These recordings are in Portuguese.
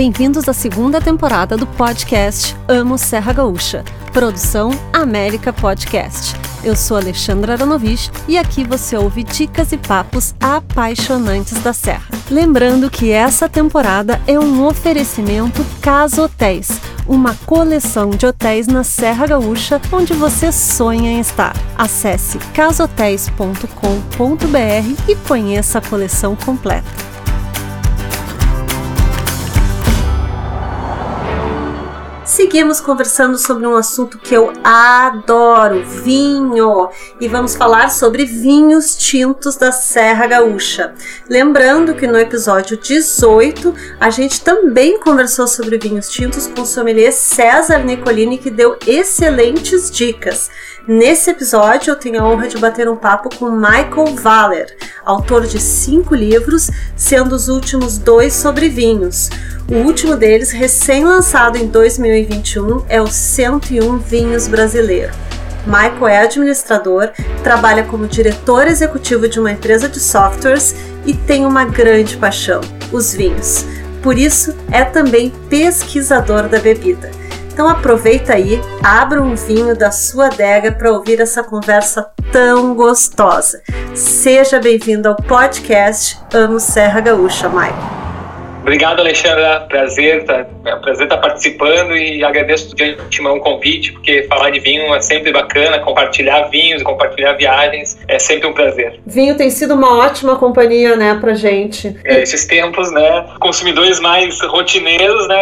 Bem-vindos à segunda temporada do podcast Amo Serra Gaúcha, produção América Podcast. Eu sou Alexandra Aronovich e aqui você ouve dicas e papos apaixonantes da Serra. Lembrando que essa temporada é um oferecimento Casa Hotéis, uma coleção de hotéis na Serra Gaúcha onde você sonha em estar. Acesse casotéis.com.br e conheça a coleção completa. Seguimos conversando sobre um assunto que eu adoro, vinho. E vamos falar sobre vinhos tintos da Serra Gaúcha. Lembrando que no episódio 18 a gente também conversou sobre vinhos tintos com o sommelier César Nicolini, que deu excelentes dicas. Nesse episódio, eu tenho a honra de bater um papo com Michael Valer, autor de cinco livros, sendo os últimos dois sobre vinhos. O último deles, recém-lançado em 2021, é o 101 Vinhos Brasileiro. Michael é administrador, trabalha como diretor executivo de uma empresa de softwares e tem uma grande paixão: os vinhos. Por isso, é também pesquisador da bebida. Então aproveita aí, abra um vinho da sua adega para ouvir essa conversa tão gostosa. Seja bem-vindo ao podcast Amo Serra Gaúcha, Michael. Obrigado, Alexandra. Prazer, tá, é um prazer estar participando e agradeço de antemão o convite, porque falar de vinho é sempre bacana, compartilhar vinhos, compartilhar viagens é sempre um prazer. Vinho tem sido uma ótima companhia, né, pra gente. É, esses tempos, né, consumidores mais rotineiros, né,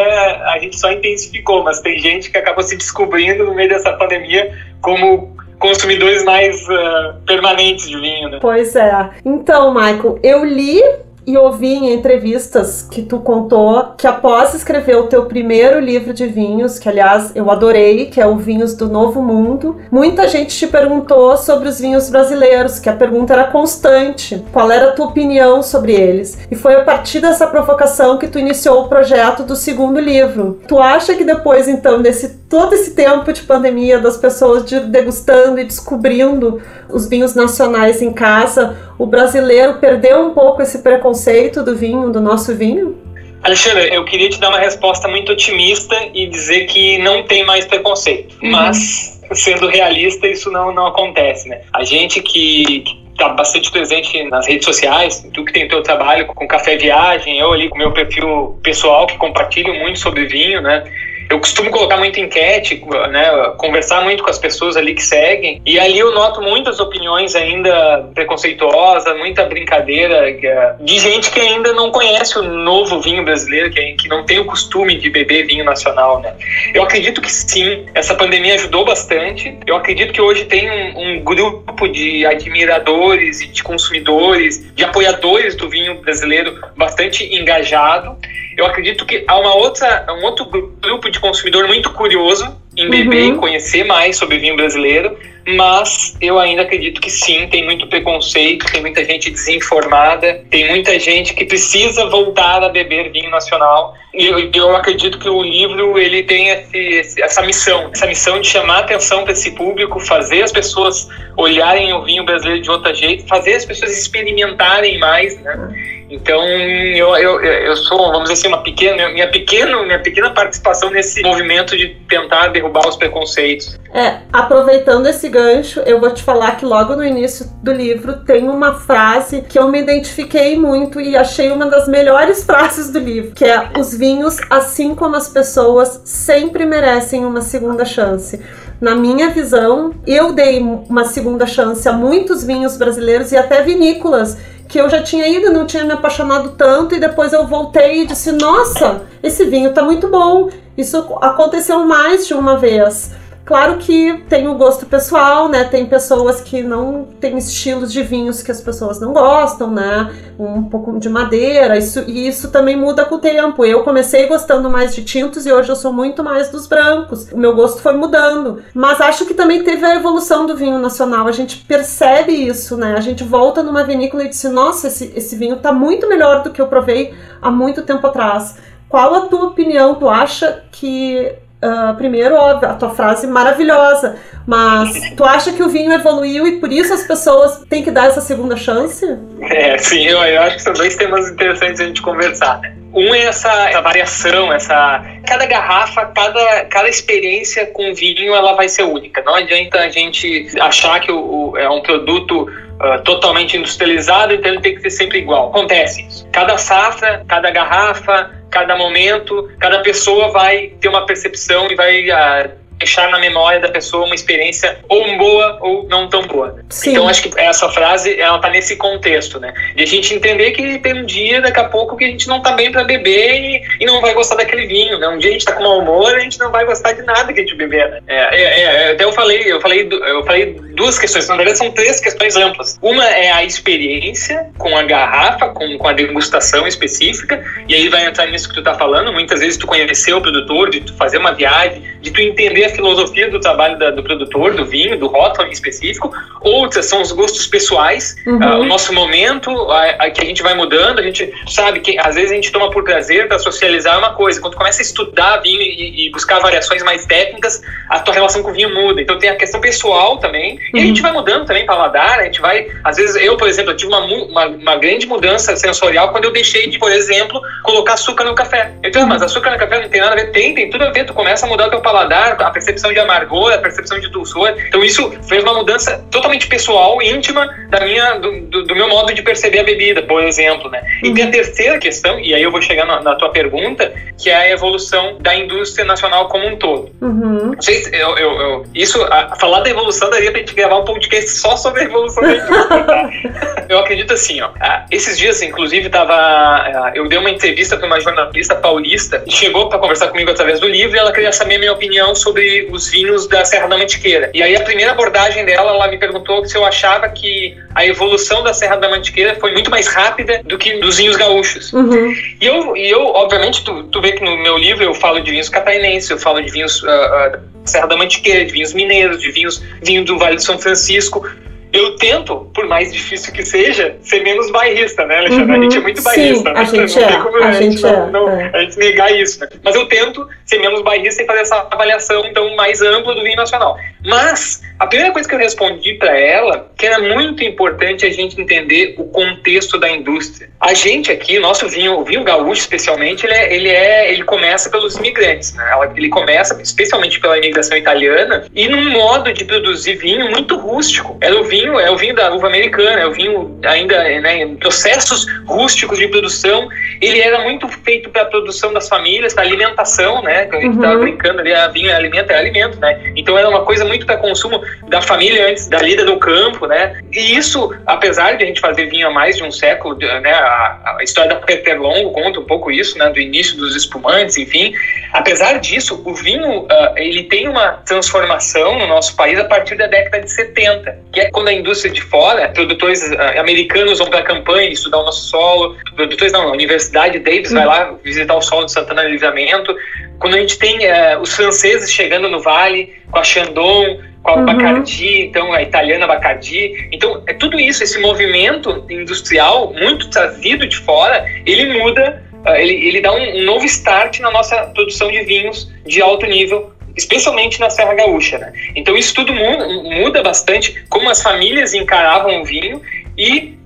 a gente só intensificou, mas tem gente que acabou se descobrindo no meio dessa pandemia como consumidores mais uh, permanentes de vinho, né? Pois é. Então, Michael, eu li e ouvi em entrevistas que tu contou que após escrever o teu primeiro livro de vinhos, que aliás eu adorei, que é o Vinhos do Novo Mundo, muita gente te perguntou sobre os vinhos brasileiros, que a pergunta era constante. Qual era a tua opinião sobre eles? E foi a partir dessa provocação que tu iniciou o projeto do segundo livro. Tu acha que depois então desse todo esse tempo de pandemia das pessoas degustando e descobrindo os vinhos nacionais em casa, o brasileiro perdeu um pouco esse preconceito do vinho, do nosso vinho? Alexandre, eu queria te dar uma resposta muito otimista e dizer que não tem mais preconceito. Uhum. Mas, sendo realista, isso não, não acontece, né? A gente que, está bastante presente nas redes sociais, tu que tem o teu trabalho com Café Viagem, eu ali com meu perfil pessoal que compartilho muito sobre vinho, né? Eu costumo colocar muita enquete, né, conversar muito com as pessoas ali que seguem, e ali eu noto muitas opiniões ainda preconceituosas, muita brincadeira é de gente que ainda não conhece o novo vinho brasileiro, que, que não tem o costume de beber vinho nacional, né? Eu acredito que sim, essa pandemia ajudou bastante. Eu acredito que hoje tem um, um grupo de admiradores e de consumidores, de apoiadores do vinho brasileiro bastante engajado eu acredito que há uma outra, um outro grupo de consumidor muito curioso em beber uhum. e conhecer mais sobre vinho brasileiro, mas eu ainda acredito que sim, tem muito preconceito, tem muita gente desinformada, tem muita gente que precisa voltar a beber vinho nacional. E eu, eu acredito que o livro ele tem esse, essa missão, essa missão de chamar atenção para esse público, fazer as pessoas olharem o vinho brasileiro de outro jeito, fazer as pessoas experimentarem mais, né? Então, eu, eu, eu sou, vamos dizer assim, uma pequena, minha, pequena, minha pequena participação nesse movimento de tentar derrubar os preconceitos. É, aproveitando esse gancho, eu vou te falar que logo no início do livro tem uma frase que eu me identifiquei muito e achei uma das melhores frases do livro, que é: os vinhos, assim como as pessoas, sempre merecem uma segunda chance. Na minha visão, eu dei uma segunda chance a muitos vinhos brasileiros e até vinícolas que eu já tinha ido, não tinha me apaixonado tanto e depois eu voltei e disse: "Nossa, esse vinho tá muito bom". Isso aconteceu mais de uma vez. Claro que tem o gosto pessoal, né? Tem pessoas que não têm estilos de vinhos que as pessoas não gostam, né? Um pouco de madeira, isso, e isso também muda com o tempo. Eu comecei gostando mais de tintos e hoje eu sou muito mais dos brancos. O meu gosto foi mudando. Mas acho que também teve a evolução do vinho nacional. A gente percebe isso, né? A gente volta numa vinícola e diz: nossa, esse, esse vinho tá muito melhor do que eu provei há muito tempo atrás. Qual a tua opinião? Tu acha que Uh, primeiro, óbvio, a tua frase maravilhosa, mas tu acha que o vinho evoluiu e por isso as pessoas têm que dar essa segunda chance? É, sim, eu, eu acho que são dois temas interessantes a gente conversar. Um é essa, essa, variação, essa cada garrafa, cada, cada experiência com vinho, ela vai ser única. Não adianta a gente achar que o, o é um produto uh, totalmente industrializado, então ele tem que ser sempre igual. Acontece isso. Cada safra, cada garrafa, cada momento, cada pessoa vai ter uma percepção e vai uh, deixar na memória da pessoa uma experiência ou boa ou não tão boa. Sim. Então acho que essa frase ela tá nesse contexto, né? De a gente entender que tem um dia, daqui a pouco, que a gente não tá bem para beber e, e, não vai gostar daquele vinho, né? Um dia a gente tá com mau humor, a gente não vai gostar de nada que a gente beber, né? É, é, é, até eu falei, eu falei, eu falei duas questões, na verdade são três questões amplas. Uma é a experiência com a garrafa, com, com a degustação específica, e aí vai entrar nisso que tu tá falando, muitas vezes tu conhecer o produtor, de tu fazer uma viagem, de tu entender a filosofia do trabalho da, do produtor, do vinho, do rótulo em específico. Outras são os gostos pessoais, uhum. uh, o nosso momento, a, a, que a gente vai mudando. A gente sabe que às vezes a gente toma por prazer para socializar é uma coisa. Quando tu começa a estudar vinho e, e, buscar variações mais técnicas, a tua relação com o vinho muda. Então tem a questão pessoal também. Uhum. E a gente vai mudando também paladar. A gente vai, às vezes eu, por exemplo, eu tive uma, uma, uma, grande mudança sensorial quando eu deixei de, por exemplo, colocar açúcar no café. Então, mas açúcar no café não tem nada a ver. Tem, tem tudo a ver. Tu começa a mudar o teu paladar, a percepção de amargor, a percepção de dulçor. Então isso fez uma mudança totalmente pessoal, íntima da minha, do, do, do meu modo de perceber a bebida, por exemplo, né? E tem a uhum. terceira questão, e aí eu vou chegar na, na, tua pergunta, que é a evolução da indústria nacional como um todo. Uhum. Não sei se eu, eu, eu isso, a, falar da evolução daria pra gente gravar um podcast só sobre a evolução da indústria, tá? eu acredito assim, ó. Esses dias, inclusive, tava. Eu dei uma entrevista para uma jornalista paulista e chegou para conversar comigo através do livro e ela queria saber a minha opinião sobre os vinhos da Serra da Mantiqueira. E aí a primeira abordagem dela, ela me perguntou se eu achava que a evolução da Serra da Mantiqueira foi muito mais rápida do que dos vinhos gaúchos. Uhum. E, eu, e eu, obviamente, tu, tu vê que no meu livro eu falo de vinhos catarinenses, eu falo de vinhos uh, uh, Serra da Mantiqueira, de vinhos mineiros, de vinhos vinho do Vale do São Francisco eu tento, por mais difícil que seja, ser menos bairrista, né, Alexandre? Uhum, a gente é muito bairrista, sim, né? A gente não é, tem como a, gente, não, não, é. a gente negar isso, né? Mas eu tento ser menos bairrista e fazer essa avaliação então mais ampla do vinho nacional. Mas a primeira coisa que eu respondi para ela, que era muito importante a gente entender o contexto da indústria. A gente aqui, nosso vinho, o vinho gaúcho especialmente, ele é, ele é, ele começa pelos imigrantes, né? Ele começa especialmente pela imigração italiana e num modo de produzir vinho muito rústico. Era o vinho, é o vinho da uva americana, é o vinho ainda né, em processos rústicos de produção. Ele era muito feito para a produção das famílias, para alimentação, né? Que a gente estava uhum. brincando ali, a vinho é alimento, é alimento, né? Então era uma coisa muito para consumo da família antes da lida do campo, né? E isso, apesar de a gente fazer vinho há mais de um século, né? A, a história da Peter Longo conta um pouco isso, né? Do início dos espumantes, enfim. Apesar disso, o vinho uh, ele tem uma transformação no nosso país a partir da década de 70, que é quando a indústria de fora, produtores uh, americanos vão para a campanha estudar o nosso solo, produtores não, a Universidade Davis vai lá visitar o solo de Santana Livramento, quando a gente tem uh, os franceses chegando no vale com a Chandon, com a uhum. Bacardi, então a italiana Bacardi. Então, é tudo isso, esse movimento industrial muito trazido de fora, ele muda, uh, ele, ele dá um, um, novo start na nossa produção de vinhos de alto nível, especialmente na Serra Gaúcha. Né? Então, isso tudo muda, muda bastante como as famílias encaravam o vinho e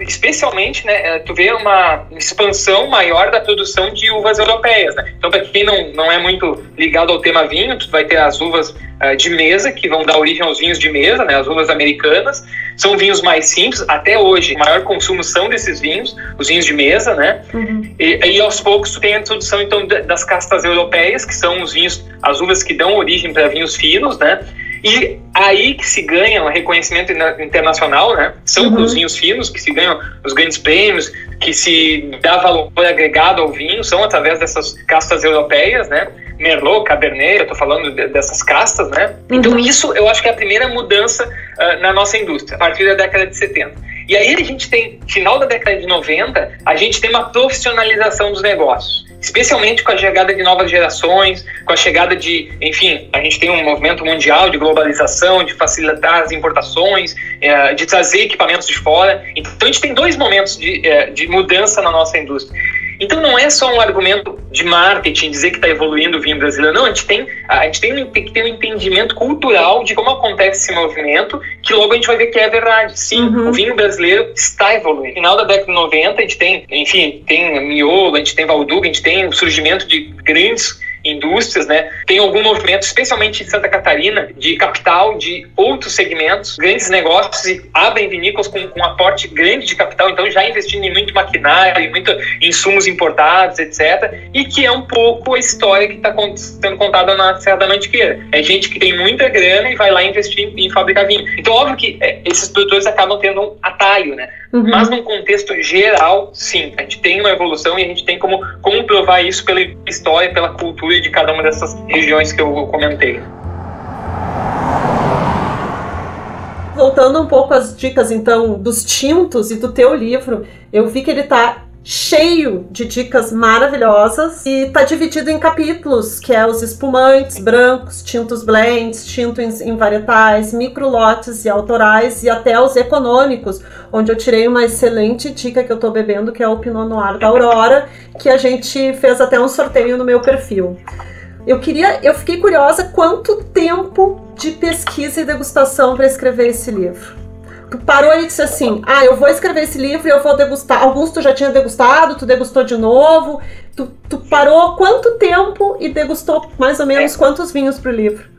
especialmente, né, é, tu vê uma expansão maior da produção de uvas europeias, né? Então, para quem não, não é muito ligado ao tema vinho, tu vai ter as uvas uh, de mesa, que vão dar origem aos vinhos de mesa, né, as uvas americanas. São vinhos mais simples, até hoje, o maior consumo são desses vinhos, os vinhos de mesa, né? Uhum. E, e, aos poucos tu tem a introdução, então, das castas europeias, que são os vinhos, as uvas que dão origem para vinhos finos, né? E aí que se ganha um reconhecimento internacional, né? São uhum. os vinhos finos que se ganham os grandes prêmios, que se dá valor agregado ao vinho, são através dessas castas europeias, né? Merlot, Cabernet, eu tô falando de, dessas castas, né? Então uhum. isso eu acho que é a primeira mudança uh, na nossa indústria, a partir da década de 70. E aí a gente tem, final da década de 90, a gente tem uma profissionalização dos negócios especialmente com a chegada de novas gerações, com a chegada de, enfim, a gente tem um movimento mundial de globalização, de facilitar as importações, é, de trazer equipamentos de fora. Então a gente tem dois momentos de, é, de mudança na nossa indústria. Então não é só um argumento de marketing dizer que está evoluindo o vinho brasileiro, não, a gente tem, a gente tem, tem que ter um entendimento cultural de como acontece esse movimento, que logo a gente vai ver que é verdade. Sim, uhum. o vinho brasileiro está evoluindo. No final da década de 90, a gente tem, enfim, tem miolo, a gente tem Valduga, a gente tem o surgimento de grandes indústrias, né? Tem algum movimento, especialmente em Santa Catarina, de capital de outros segmentos, grandes negócios e abrem vinícolas com, com um aporte grande de capital, então já investindo em muito maquinário, em muito insumos importados, etc. E que é um pouco a história que está sendo contada na Serra da Mantiqueira. É gente que tem muita grana e vai lá investir em, em fabricar vinho. Então, óbvio que é, esses produtores acabam tendo um atalho, né? Uhum. Mas num contexto geral, sim, a gente tem uma evolução e a gente tem como comprovar isso pela história, pela cultura de cada uma dessas regiões que eu comentei. Voltando um pouco às dicas então dos tintos e do teu livro, eu vi que ele está cheio de dicas maravilhosas e tá dividido em capítulos, que é os espumantes, brancos, tintos blends, tintos em varietais, microlotes e autorais e até os econômicos, onde eu tirei uma excelente dica que eu tô bebendo, que é o Pinot Noir da Aurora, que a gente fez até um sorteio no meu perfil. Eu queria, eu fiquei curiosa quanto tempo de pesquisa e degustação para escrever esse livro parou e disse assim: Ah, eu vou escrever esse livro e eu vou degustar. Alguns tu já tinha degustado, tu degustou de novo. Tu, tu parou quanto tempo e degustou mais ou menos é. quantos vinhos pro livro?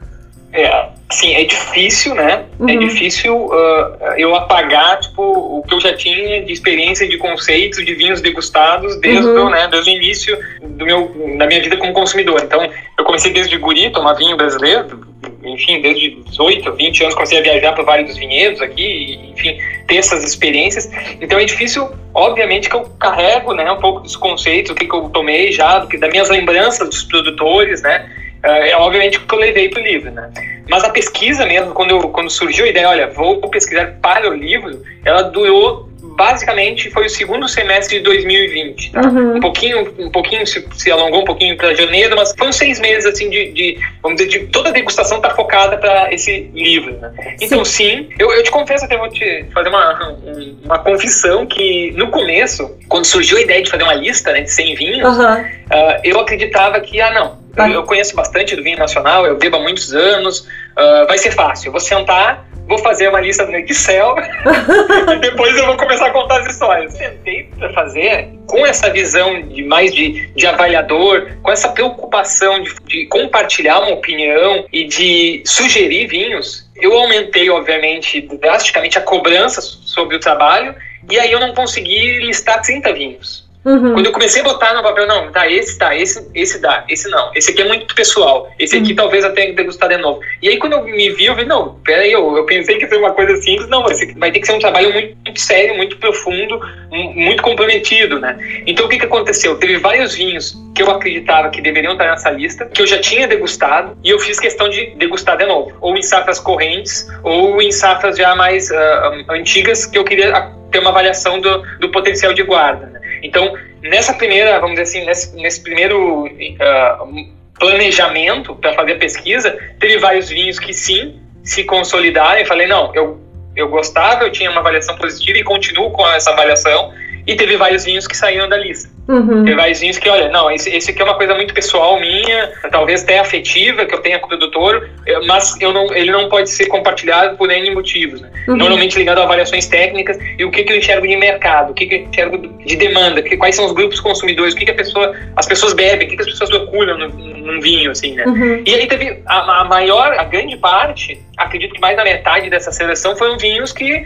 É, sim, é difícil, né? É uhum. É difícil uh, eu apagar, tipo, o que eu já tinha de experiência, de conceitos, de vinhos degustados desde, uhum. o, né, desde o início do meu, da minha vida como consumidor. Então, eu comecei desde guri, tomar vinho brasileiro, enfim, desde 18, 20 anos comecei a viajar para vários dos vinhedos aqui, enfim, ter essas experiências. Então é difícil, obviamente, que eu carrego, né, um pouco dos conceitos, o que, que eu tomei já, do que, das minhas lembranças dos produtores, né, é, é obviamente que eu levei para o livro, né. Mas a pesquisa mesmo, quando, eu, quando surgiu a ideia, olha, vou pesquisar para o livro, ela durou basicamente foi o segundo semestre de 2020. Tá? Uhum. Um pouquinho, um pouquinho se, se alongou um pouquinho para janeiro, mas foram seis meses assim de, de, vamos dizer, de toda a degustação tá focada para esse livro. Né? Então sim, eu, eu, te confesso até vou te fazer uma, uma confissão que no começo, quando surgiu a ideia de fazer uma lista né, de 100 vinhos, uhum. uh, eu acreditava que ah não, eu, eu conheço bastante do vinho nacional, eu bebo há muitos anos, uh, vai ser fácil. Eu vou sentar vou fazer uma lista no Excel e depois eu vou começar a contar as histórias. Tentei para fazer com essa visão de mais de, de avaliador, com essa preocupação de, de compartilhar uma opinião e de sugerir vinhos. Eu aumentei, obviamente, drasticamente a cobrança sobre o trabalho e aí eu não consegui listar 30 vinhos. Uhum. Quando eu comecei a botar no papel, não, tá, esse tá, esse, esse dá, esse não. Esse aqui é muito pessoal. Esse aqui uhum. talvez eu tenha que degustar de novo. E aí quando eu me vi, eu vi, não, peraí, eu, eu pensei que ia ser uma coisa simples, não, vai, ter que ser um trabalho muito, muito, sério, muito profundo, muito comprometido, né? Então o que que aconteceu? Teve vários vinhos que eu acreditava que deveriam estar nessa lista, que eu já tinha degustado, e eu fiz questão de degustar de novo. Ou em safras correntes, ou em safras já mais uh, antigas, que eu queria ter uma avaliação do, do potencial de guarda, né? Então, nessa primeira, vamos dizer assim, nesse, nesse primeiro uh, planejamento para fazer a pesquisa, teve vários vinhos que sim se consolidaram. E falei, não, eu, eu gostava, eu tinha uma avaliação positiva e continuo com essa avaliação. E teve vários vinhos que saíram da lista. Uhum. Tem vários vinhos que, olha, não, esse, esse aqui é uma coisa muito pessoal minha, talvez até afetiva, que eu tenha com o produtor, eh, mas eu não, ele não pode ser compartilhado por N motivos. Né? Uhum. Normalmente ligado a avaliações técnicas e o que, que eu enxergo de mercado, o que, que eu enxergo de demanda, que, quais são os grupos consumidores, o que, que a pessoa, as pessoas bebem, o que, que as pessoas procuram num, vinho, assim, né? Uhum. E aí teve a, a maior, a grande parte, acredito que mais da metade dessa seleção foram vinhos que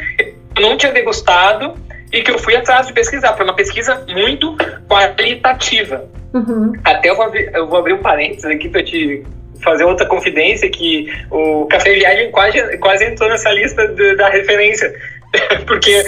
eu não tinha degustado e que eu fui atrás de pesquisar. Foi uma pesquisa muito qualitativa. Uhum. Até eu vou, abrir, eu vou abrir um parênteses aqui para te fazer outra confidência que o Café Viagem quase, quase entrou nessa lista de, da referência. Porque,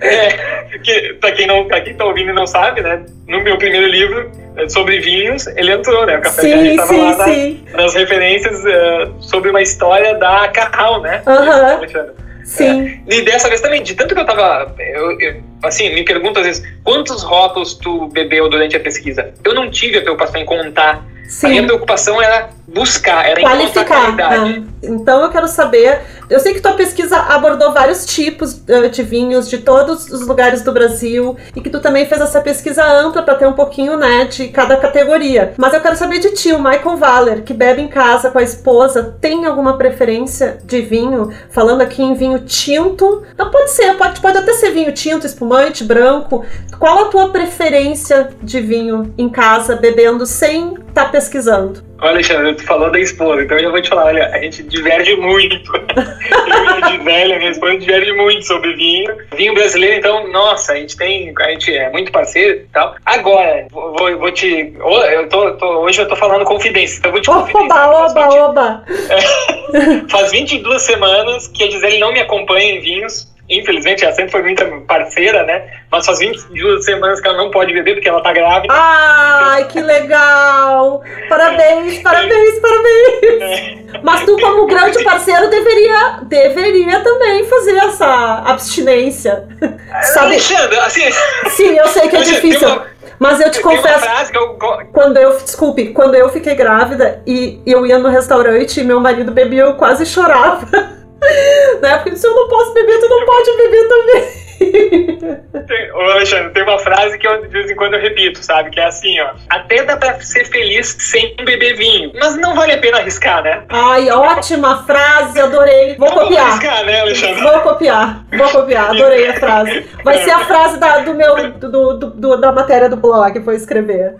é, pra quem não, pra quem tá ouvindo e não sabe, né? No meu primeiro livro é, sobre vinhos, ele entrou, né? O Café sim, Viagem estava lá na, nas referências uh, sobre uma história da Carral, né? Uhum. Sim. É. E dessa vez também, de tanto que eu tava. Eu, eu, assim, me pergunto às vezes, quantos rótulos tu bebeu durante a pesquisa? Eu não tive a preocupação em contar. Sim. A minha preocupação era buscar, era qualificar. Né? Então eu quero saber, Eu sei que tua pesquisa abordou vários tipos uh, de vinhos de todos os lugares do Brasil e que tu também fez essa pesquisa ampla para ter um pouquinho, né, de cada categoria. Mas eu quero saber de ti, o Michael Valer, que bebe em casa com a esposa, tem alguma preferência de vinho? Falando aqui em vinho tinto, não pode ser, pode, pode até ser vinho tinto, espumante, branco. Qual a tua preferência de vinho em casa, bebendo sem tá pesquisando? Olha, Alexandre, tu falou da esposa, então eu já vou te falar, olha, a gente diverge muito. eu de velha, minha esposa diverge muito sobre vinho. Vinho brasileiro, então, nossa, a gente tem, a gente é muito parceiro e tal. Agora, vou, vou te, eu tô, tô, hoje eu tô falando confidência, então eu vou te confidenciar. Oba, oba, oba! faz 22 semanas que a Gisele não me acompanha em vinhos, infelizmente, ela sempre foi muito parceira, né? Mas faz 22 semanas que ela não pode beber porque ela tá grávida. Ai, que legal! Parabéns, parabéns, parabéns! Mas tu, como grande parceiro, deveria, deveria também fazer essa abstinência. Sabe? Alexandre, assim... Sim, eu sei que é difícil. Mas eu te confesso, eu... quando eu, desculpe, quando eu fiquei grávida e eu ia no restaurante e meu marido bebia, eu quase chorava. Na época disse, eu não posso beber, tu não pode beber também. Ô Alexandre, tem uma frase que eu de vez em quando eu repito, sabe? Que é assim, ó. Até dá pra ser feliz sem beber vinho. Mas não vale a pena arriscar, né? Ai, ótima frase, adorei. Vou não copiar. Vou arriscar, né, Alexandre? Vou copiar, vou copiar, adorei a frase. Vai ser a frase da, do meu, do, do, do, da matéria do blog que vou escrever.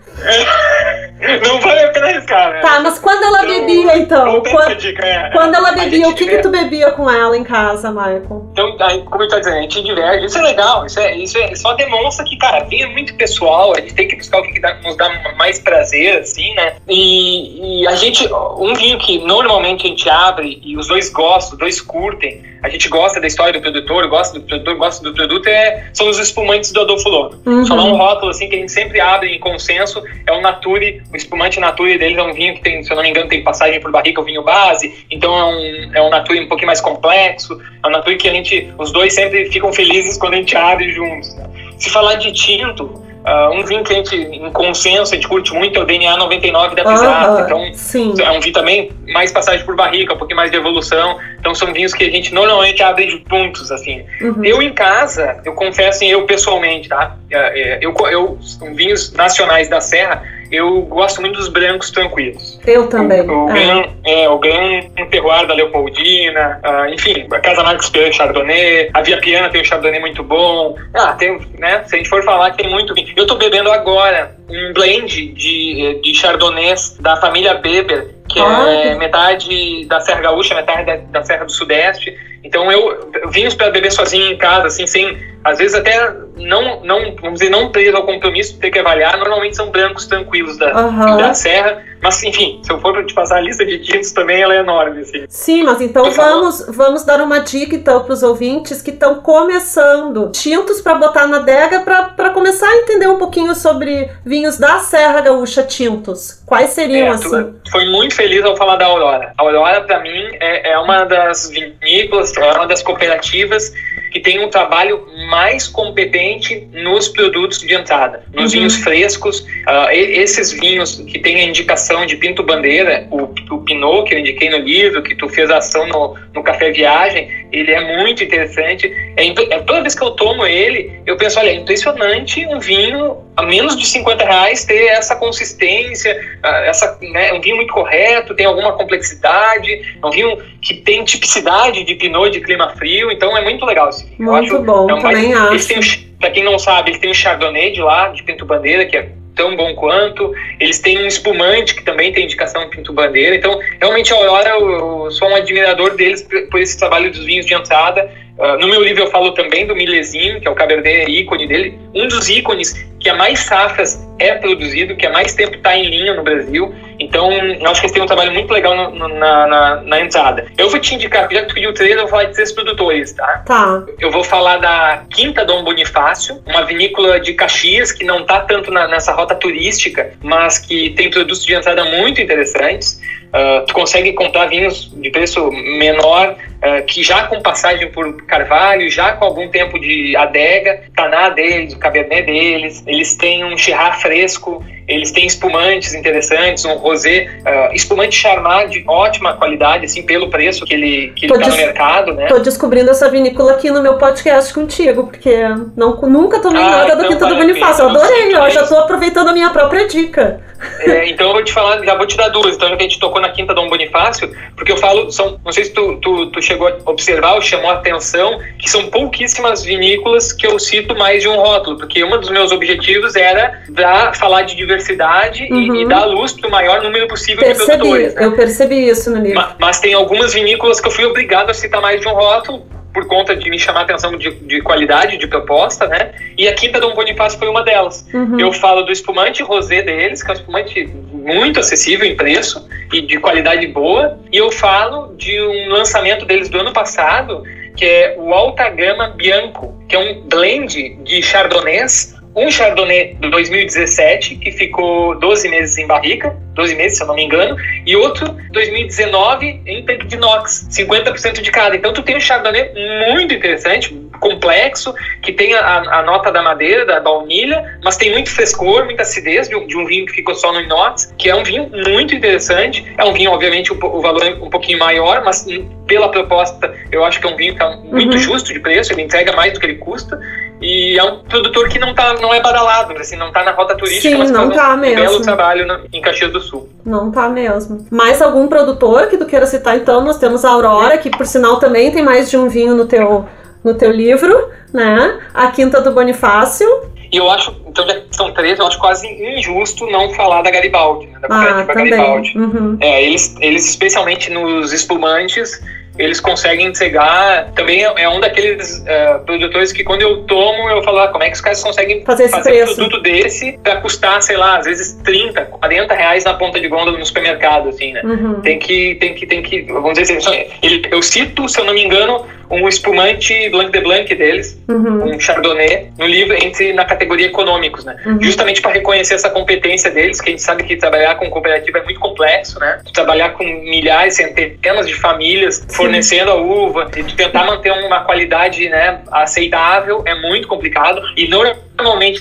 É, não vale a pena arriscar, né? Tá, mas quando ela então, bebia, então? Quando, dica, é. quando ela bebia, o que, que tu bebia com ela em casa, Michael? Então, aí, como eu tô dizendo, a gente diverge isso é legal, isso, é, isso é, só demonstra que, cara, vinho é muito pessoal, a gente tem que buscar o que dá, nos dá mais prazer, assim, né? E, e, a gente, um vinho que normalmente a gente abre e os dois gostam, os dois curtem, a gente gosta da história do produtor, gosta do produtor, gosta do produto, é, são os espumantes do Adolfo Lobo. Uhum. Falar um rótulo, assim, que a gente sempre abre em consenso, é o Nature, o espumante Nature deles é um vinho que tem, se eu não me engano, tem passagem por barrica, o vinho base, então é um, é um Nature um pouquinho mais complexo, é um Nature que a gente, os dois sempre ficam felizes quando a gente abre juntos. Né? Se falar de tinto, uh, um vinho que a gente, em consenso, a gente curte muito é o DNA 99 da Pisato. então, sim. é um vinho também mais passagem por barrica, um pouquinho mais de evolução. Então, são vinhos que a gente normalmente abre juntos, assim. Uhum. Eu, em casa, eu confesso, eu pessoalmente, tá? É, é, eu, eu, vinhos nacionais da Serra, eu gosto muito dos brancos tranquilos. Eu também. O, o, é. Gran, é, o Gran Terroir da Leopoldina, uh, enfim, a Casa Marcos Pérez Chardonnay, a Via Piana tem um Chardonnay muito bom. Ah, tem, né, se a gente for falar, tem muito vinho. Eu tô bebendo agora um blend de, de Chardonnays da família Beber, que é metade da Serra Gaúcha, metade da, da Serra do Sudeste. Então eu, eu vinhos para beber sozinho em casa, assim, sem às vezes até não, não, vamos dizer, não preso ao compromisso ter que avaliar, normalmente são brancos tranquilos da, uhum. da serra, mas enfim, se eu for te passar a lista de tintos também, ela é enorme, assim. Sim, mas então vamos, vamos dar uma dica então para os ouvintes que estão começando, tintos para botar na adega para começar a entender um pouquinho sobre vinhos da Serra Gaúcha tintos. Quais seriam, é, assim? Foi muito feliz ao falar da Aurora. A Aurora, para mim, é, é uma das vinícolas, é uma das cooperativas que tem um trabalho mais competente nos produtos de entrada, nos uhum. vinhos frescos. Uh, esses vinhos que têm a indicação de Pinto Bandeira, o, o Pinot, que eu indiquei no livro, que tu fez ação no, no Café Viagem, ele é muito interessante. É, é, toda vez que eu tomo ele, eu penso, olha, é impressionante um vinho a menos de 50 reais ter essa consistência, uh, essa, né, um vinho muito correto, tem alguma complexidade, é um vinho que tem tipicidade de Pinot de clima frio, então é muito legal esse vinho. Muito acho, bom, é um também acho. Para quem não sabe, eles têm o Chardonnay de lá, de Pinto Bandeira, que é tão bom quanto. Eles têm um espumante que também tem indicação Pinto Bandeira. Então, realmente, a Aurora, eu, eu sou um admirador deles por esse trabalho dos vinhos de entrada. Uh, no meu livro eu falo também do Milesim, que é o Cabernet ícone dele, um dos ícones que há mais safras é produzido, que há mais tempo está em linha no Brasil. Então, eu acho que eles têm um trabalho muito legal no, na, na, na, entrada. Eu vou te indicar, já que tu pediu três, eu vou falar de três produtores, tá? Tá. Eu vou falar da Quinta Dom Bonifácio, uma vinícola de Caxias que não está tanto na, nessa rota turística, mas que tem produtos de entrada muito interessantes. Uh, tu consegue comprar vinhos de preço menor uh, que já com passagem por Carvalho, já com algum tempo de adega, taná deles, o cabernet deles, eles têm um chirá fresco, eles têm espumantes interessantes, um rosé, uh, espumante Charmat de ótima qualidade, assim, pelo preço que ele, que ele tá no mercado, né? Tô descobrindo essa vinícola aqui no meu podcast contigo, porque não, nunca tomei ah, nada do Quinta do Bonifácio. Eu adorei, eu já tô aproveitando a minha própria dica. É, então eu vou te falar, já vou te dar duas. Então já que a gente tocou na Quinta Dom Bonifácio, porque eu falo, são, não sei se tu, tu, tu chegou a observar ou chamou a atenção, que são pouquíssimas vinícolas que eu cito mais de um rótulo, porque um dos meus objetivos era dar, falar de diversidade uhum. e, e, dar luz para o maior número possível percebi, de produtores. Né? Eu percebi isso no livro. Mas, mas tem algumas vinícolas que eu fui obrigado a citar mais de um rótulo, por conta de me chamar a atenção de, de, qualidade, de proposta, né? E a Quinta Dom Bonifácio foi uma delas. Uhum. Eu falo do espumante rosé deles, que é um espumante muito acessível em preço e de qualidade boa. E eu falo de um lançamento deles do ano passado, que é o Alta Gama Bianco, que é um blend de chardonnays um Chardonnay de 2017, que ficou 12 meses em barrica, 12 meses, se eu não me engano, e outro 2019 em tanque de inox, 50% de cada. Então tu tem um Chardonnay muito interessante, complexo, que tem a, a, nota da madeira, da baunilha, mas tem muito frescor, muita acidez de um, de um, vinho que ficou só no inox, que é um vinho muito interessante. É um vinho, obviamente, o, o valor é um pouquinho maior, mas pela proposta eu acho que é um vinho que é muito uhum. justo de preço, ele entrega mais do que ele custa. E é um produtor que não, tá, não é badalado, assim, não tá na rota turística, Sim, mas não tá um mesmo. belo trabalho no, em Caxias do Sul. Não tá mesmo. Mais algum produtor que tu queira citar, então? Nós temos a Aurora, que por sinal também tem mais de um vinho no teu, no teu livro, né? A Quinta do Bonifácio. E eu acho, então já são três, eu acho quase injusto não falar da Garibaldi, né, da ah, também. Garibaldi. Uhum. É, eles, eles, especialmente nos espumantes, eles conseguem entregar. Também é, é um daqueles uh, produtores que quando eu tomo, eu falo, ah, como é que os caras conseguem fazer, fazer um produto desse para custar, sei lá, às vezes 30, 40 reais na ponta de gôndola no supermercado, assim, né? Uhum. Tem que, tem que, tem que, vamos dizer assim, eu cito, se eu não me engano, um espumante Blanc de Blanc deles, uhum. um Chardonnay, no livro entre na categoria econômicos, né? Uhum. Justamente para reconhecer essa competência deles, que a gente sabe que trabalhar com cooperativa é muito complexo, né? Trabalhar com milhares, centenas de famílias fornecendo a uva, e tentar manter uma qualidade, né, aceitável é muito complicado. E normalmente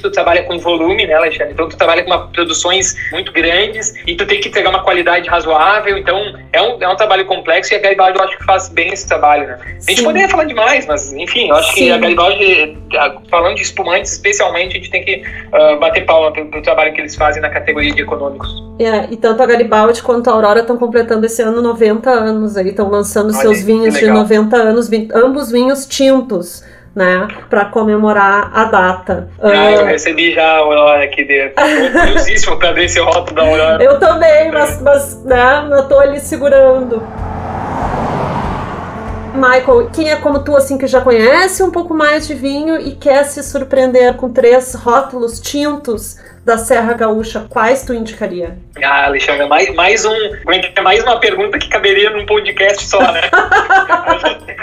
tu trabalha com volume, né, Alexandre? Então tu trabalha com uma, produções muito grandes e tu tem que entregar uma qualidade razoável, então é um, é um trabalho complexo e a Garibaldi eu acho que faz bem esse trabalho, né? A gente Sim. poderia falar demais, mas enfim, eu acho Sim. que a Garibaldi, falando de espumantes especialmente, a gente tem que uh, bater palma pelo, trabalho que eles fazem na categoria de econômicos. É, e tanto a Garibaldi quanto a Aurora estão completando esse ano 90 anos aí, estão lançando Olha, seus vinhos de 90 anos, ambos vinhos tintos né, para comemorar a data. Ah, uh... eu recebi já a Aurora aqui dentro. Curiosíssimo para ver esse rótulo da Aurora. Eu também, mas, mas né, eu tô ali segurando. Michael, quem é como tu, assim, que já conhece um pouco mais de vinho e quer se surpreender com três rótulos tintos da Serra Gaúcha, quais tu indicaria? Ah, Alexandre, mais, mais um. Mais uma pergunta que caberia num podcast só, né?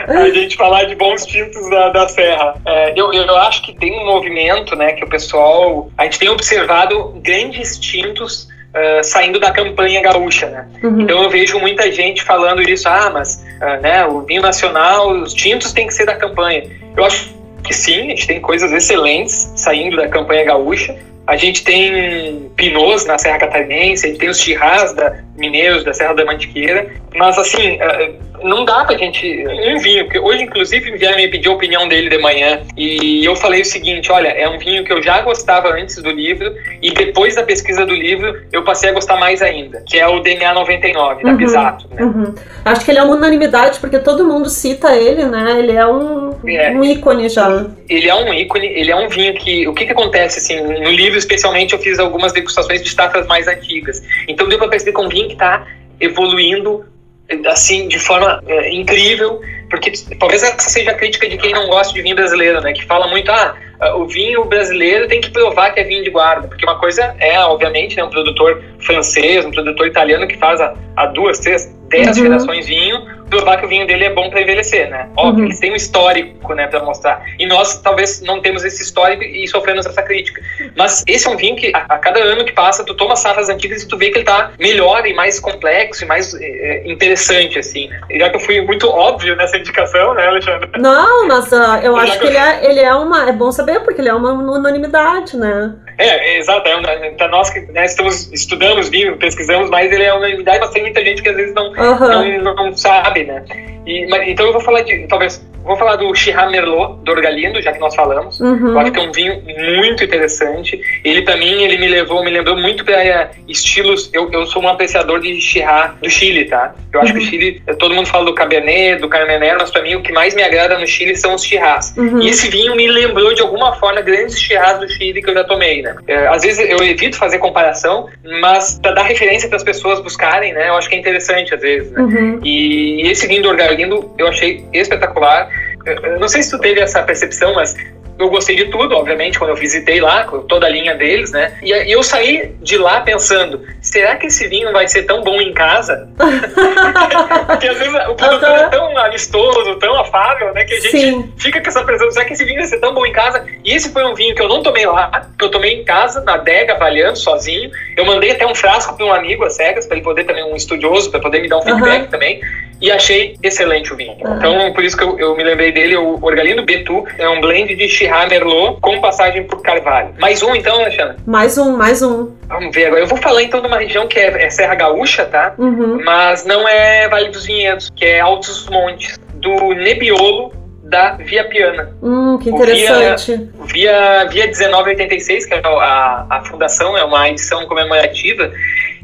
a gente falar de bons tintos da, da Serra. É, eu, eu acho que tem um movimento, né, que o pessoal. A gente tem observado grandes tintos Uh, saindo da campanha gaúcha, né? Uhum. Então eu vejo muita gente falando isso, ah, mas uh, né, o vinho nacional, os tintos têm que ser da campanha. Eu acho que sim, a gente tem coisas excelentes saindo da campanha gaúcha, a gente tem pinôs na Serra Catarinense, a gente tem os chirrás da, mineiros da Serra da Mantiqueira, mas assim, eh, não dá pra gente. Um vinho, porque hoje, inclusive, vieram me pedir a opinião dele de manhã, e eu falei o seguinte: olha, é um vinho que eu já gostava antes do livro, e depois da pesquisa do livro, eu passei a gostar mais ainda, que é o DNA 99, da uhum, Pisato. Né? Uhum. Acho que ele é uma unanimidade, porque todo mundo cita ele, né? Ele é um, é, um ícone já. Ele é um ícone, ele é um vinho que. O que, que acontece, assim, no livro, especialmente, eu fiz algumas degustações de safras mais antigas. Então deu pra perceber que é um vinho que está evoluindo assim de forma é, incrível, porque talvez essa seja a crítica de quem não gosta de vinho brasileiro, né? Que fala muito, ah, o vinho brasileiro tem que provar que é vinho de guarda, porque uma coisa é, obviamente, né, um produtor francês, um produtor italiano que faz há, duas, três, dez uhum. gerações vinho, provar que o vinho dele é bom para envelhecer, né? Óbvio, uhum. eles têm um histórico, né, para mostrar. E nós talvez não temos esse histórico e sofremos essa crítica. Mas esse é um vinho que a, a cada ano que passa, tu toma safras antigas e tu vê que ele tá melhor e mais complexo e mais é, interessante, assim. Já que eu fui muito óbvio nessa indicação, né, Alexandre? Não, mas uh, eu acho que ele é, ele é uma. É bom saber, porque ele é uma unanimidade, né? É, exato. É uma, pra nós que né, estamos, estudamos vinho, pesquisamos, mas ele é uma unanimidade, mas tem muita gente que às vezes não, uhum. não, não, sabe, né? E, mas, então eu vou falar de. Talvez Vou falar do Chirá Merlot, do Orgalindo, já que nós falamos. Uhum. Eu acho que é um vinho muito interessante. Ele, para mim, ele me levou, me lembrou muito para é, estilos. Eu, eu sou um apreciador de Chirá do Chile, tá? Eu acho uhum. que o uhum. Chile, todo mundo fala do Cabernet, do Carmener, mas para mim o que mais me agrada no Chile são os Chirás. Uhum. E esse vinho me lembrou, de alguma forma, grandes Chirás do Chile que eu já tomei, né? É, às vezes eu evito fazer comparação, mas para dar referência para as pessoas buscarem, né? Eu acho que é interessante, às vezes, né? Uhum. E, e esse vinho do Orgalindo eu achei espetacular. Eu não sei se tu teve essa percepção, mas eu gostei de tudo, obviamente, quando eu visitei lá, com toda a linha deles, né? E, e eu saí de lá pensando, será que esse vinho vai ser tão bom em casa? Porque às vezes o produtor é tão amistoso, tão afável, né? Que a gente Sim. fica com essa pressão, será que esse vinho vai ser tão bom em casa? E esse foi um vinho que eu não tomei lá, que eu tomei em casa, na adega, avaliando, sozinho. Eu mandei até um frasco para um amigo, a cegas, para ele poder também, um estudioso, para poder me dar um feedback uhum. também e achei excelente o vinho. Uhum. Então, por isso que eu, eu, me lembrei dele, o Orgalindo Betu, é um blend de Chirá Merlot com passagem por Carvalho. Mais um então, Alexandre? Mais um, mais um. Vamos ver agora. Eu vou falar então de uma região que é, é Serra Gaúcha, tá? Uhum. Mas não é Vale dos Vinhedos, que é Altos Montes, do Nebbiolo da Via Piana. Hum, que interessante. Via, via, via 1986, que é a, a fundação, é uma edição comemorativa.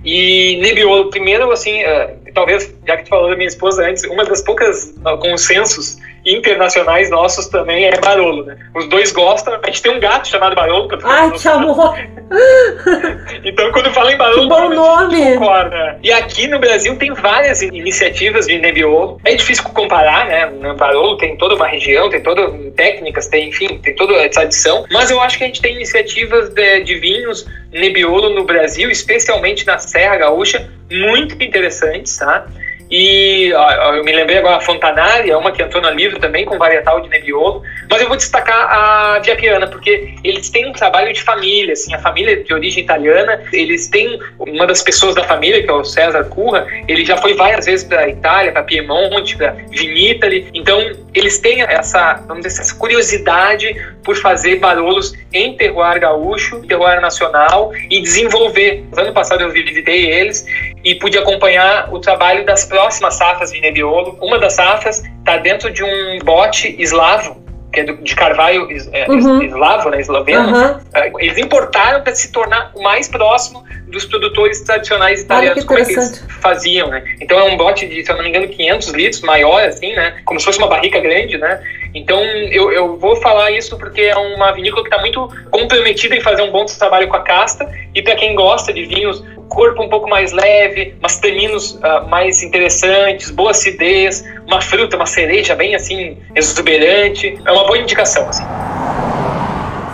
E Nebbiolo, primeiro, assim, uh, talvez, já que tu falou da minha esposa antes, uma das poucas uh, consensos internacionais nossos também é Barolo, né? Os dois gostam. A gente tem um gato chamado Barolo. Ai, que amor! então, quando fala em Barolo, que bom nome! Concorda. E aqui no Brasil tem várias iniciativas de Nebbiolo. É difícil comparar, né? No Barolo tem toda uma região, tem toda técnicas, tem, enfim, tem toda a tradição. Mas eu acho que a gente tem iniciativas de, de vinhos Nebbiolo no Brasil, especialmente na Serra Gaúcha, muito interessantes, tá? E ó, eu me lembrei agora a Fontanari, é uma que entrou no livro também com varietal de Nebbiolo, mas eu vou destacar a Via Piana, porque eles têm um trabalho de família, assim, a família de origem italiana, eles têm uma das pessoas da família, que é o César Curra, ele já foi várias vezes para Itália, para Piemonte, para Vinítali, então eles têm essa, vamos dizer, essa curiosidade por fazer barolos em terroir gaúcho, terroir nacional e desenvolver. Ano passado eu visitei eles e pude acompanhar o trabalho das próximas safras de Nebbiolo. Uma das safras está dentro de um bote eslavo, que é de carvalho é, uhum. eslavo, né, esloveno. Uhum. Eles importaram para se tornar o mais próximo dos produtores tradicionais italianos, como é que eles faziam, né? Então é um bote de, se eu não me engano, 500 litros, maior assim, né? Como se fosse uma barrica grande, né? Então eu, eu vou falar isso porque é uma vinícola que está muito comprometida em fazer um bom trabalho com a casta e para quem gosta de vinhos corpo um pouco mais leve, mas taninos uh, mais interessantes, boa acidez, uma fruta, uma cereja bem assim exuberante. É uma boa indicação. Assim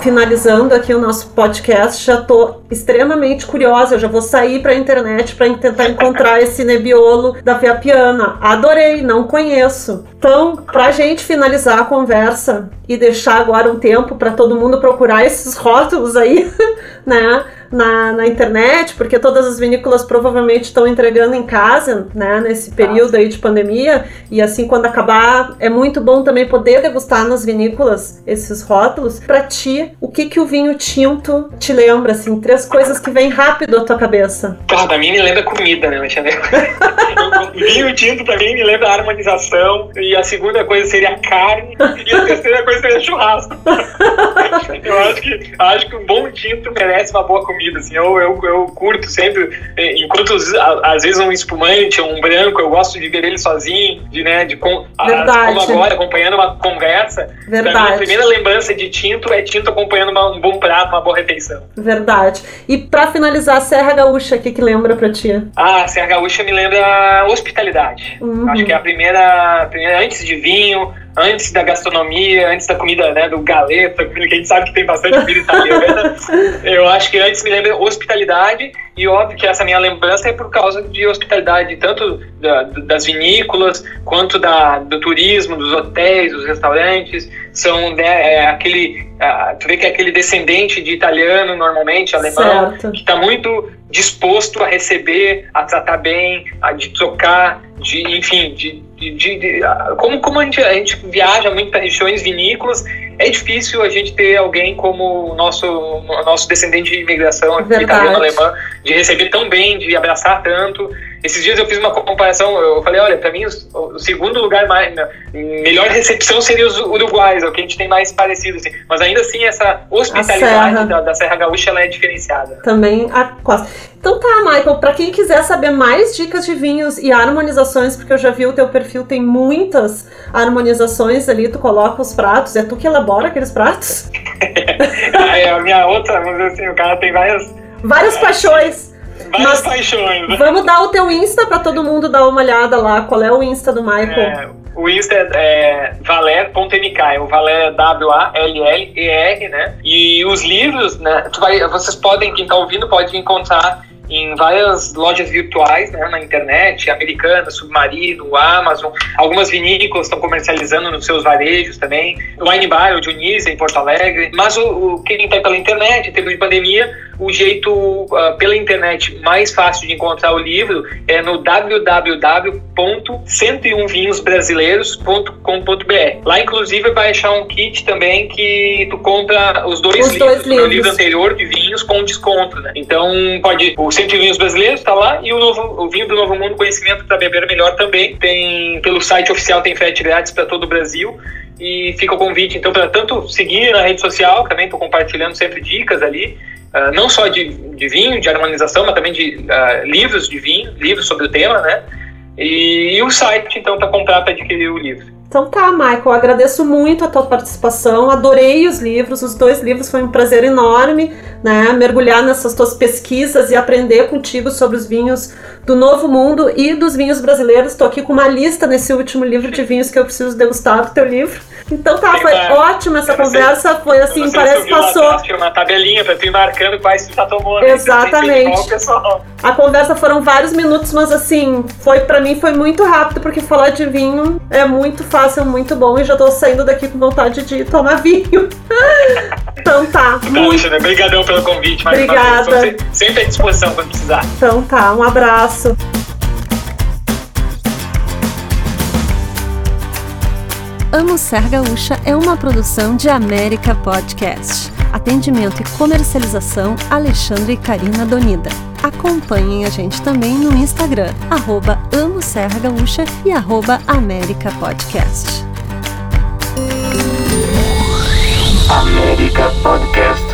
finalizando aqui o nosso podcast, já estou extremamente curiosa, já vou sair para a internet para tentar encontrar esse nebiolo da Via Piana. Adorei, não conheço. Então, para a gente finalizar a conversa e deixar agora um tempo para todo mundo procurar esses rótulos aí, né? Na, na internet, porque todas as vinícolas provavelmente estão entregando em casa, né, nesse período aí de pandemia, e assim quando acabar, é muito bom também poder degustar nas vinícolas esses rótulos. Para ti, o que que o vinho tinto te lembra, assim, três coisas que vêm rápido à tua cabeça? Ah, pra mim me lembra comida, né, Alexandre? vinho tinto pra mim me lembra a harmonização, e a segunda coisa seria carne, e a terceira coisa seria churrasco. eu acho que, acho que um bom tinto merece uma boa comida comida, assim, eu, eu, eu curto sempre, é, enquanto às vezes um espumante, um branco, eu gosto de ver ele sozinho, de, né, de com, Verdade. como agora, acompanhando uma conversa. Verdade. Pra mim, a primeira lembrança de tinto é tinto acompanhando uma, um bom prato, uma boa refeição. Verdade. E pra finalizar, Serra Gaúcha, o que que lembra pra ti? Ah, a Serra Gaúcha me lembra hospitalidade. Uhum. Acho que é a primeira, a primeira antes de vinho, antes da gastronomia, antes da comida, né, do galeto, que a gente sabe que tem bastante comida italiana, eu acho que antes me lembra hospitalidade e óbvio que essa minha lembrança é por causa de hospitalidade, tanto da, das vinícolas, quanto da, do turismo, dos hotéis, dos restaurantes, são né, é aquele, uh, tu vê que é aquele descendente de italiano normalmente, alemão, certo. que está muito disposto a receber, a tratar bem, a de trocar, de enfim, de, de, de, de como como a gente, a gente viaja muito para regiões vinícolas, é difícil a gente ter alguém como o nosso nosso descendente de imigração italiano alemã de receber tão bem, de abraçar tanto. Esses dias eu fiz uma comparação, eu falei, olha, para mim o, segundo lugar mais melhor recepção seria os uruguais, é o que a gente tem mais parecido assim. Mas ainda assim essa hospitalidade Serra. Da, da, Serra Gaúcha ela é diferenciada. Também a quase. Então tá, Michael, para quem quiser saber mais dicas de vinhos e harmonizações, porque eu já vi o teu perfil tem muitas harmonizações ali, tu coloca os pratos, é tu que elabora aqueles pratos? é a minha outra, vamos dizer assim, o cara tem várias várias paixões. Várias paixões. Vamos dar o teu Insta para todo mundo dar uma olhada lá. Qual é o Insta do Michael? É, o Insta é, é valer.mk, é o Valer W-A-L-L-E-R, né? E os livros, né? Vai, vocês podem, quem tá ouvindo, pode encontrar em várias lojas virtuais né, na internet, Americana, Submarino, Amazon. Algumas vinícolas estão comercializando nos seus varejos também. O Wine Bar, o Dionísio, em Porto Alegre. Mas o, o quem está pela internet, em tempo de pandemia, o jeito uh, pela internet mais fácil de encontrar o livro é no www.101vinhosbrasileiros.com.br. Lá, inclusive, vai achar um kit também que tu compra os dois os livros, dois livros. o livro anterior de vinhos com desconto, né? Então, pode o 101 vinhos brasileiros está lá e o, novo, o vinho do Novo Mundo Conhecimento para beber melhor também. Tem pelo site oficial tem frete grátis para todo o Brasil e fica o convite então para tanto seguir na rede social, também estou compartilhando sempre dicas ali Uh, não só de, de, vinho, de harmonização, mas também de uh, livros de vinho, livros sobre o tema, né? E, e o site, então, para comprar, para adquirir o livro. Então tá, Michael, agradeço muito a tua participação, adorei os livros, os dois livros foi um prazer enorme, né, mergulhar nessas tuas pesquisas e aprender contigo sobre os vinhos do Novo Mundo e dos vinhos brasileiros. Estou aqui com uma lista nesse último livro de vinhos que eu preciso degustar do teu livro. Então tá, foi ótima essa conversa, foi assim, parece que passou. Tinha uma tabelinha para tu ir marcando quais tu tomou. Né? Exatamente. A conversa foram vários minutos, mas assim, foi para mim foi muito rápido, porque falar de vinho é muito fácil, muito bom, e já tô saindo daqui com vontade de tomar vinho. então tá. Muito... Né? Obrigadão pelo convite, mas Obrigada. sempre à disposição quando precisar. Então tá, um abraço. Amo Ser Gaúcha é uma produção de América Podcast. Atendimento e comercialização Alexandre e Karina Donida. Acompanhem a gente também no Instagram, arroba Amo Serra Gaúcha e arroba América Podcast. América Podcast.